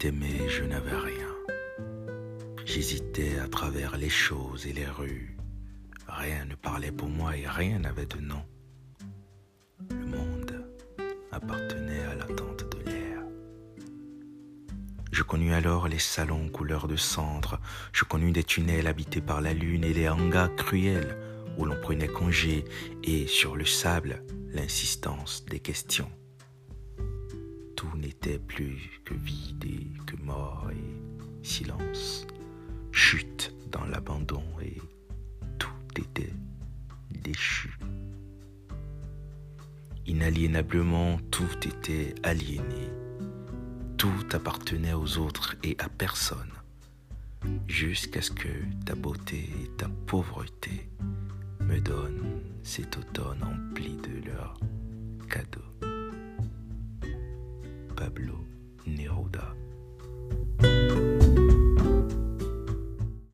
t'aimais, je n'avais rien. J'hésitais à travers les choses et les rues. Rien ne parlait pour moi et rien n'avait de nom. Le monde appartenait à l'attente de l'air. Je connus alors les salons couleur de cendre, je connus des tunnels habités par la lune et les hangars cruels où l'on prenait congé et sur le sable l'insistance des questions. N'était plus que vide et que mort et silence, chute dans l'abandon et tout était déchu. Inaliénablement, tout était aliéné. Tout appartenait aux autres et à personne, jusqu'à ce que ta beauté et ta pauvreté me donnent cet automne empli de leurs cadeaux. Pablo Neruda.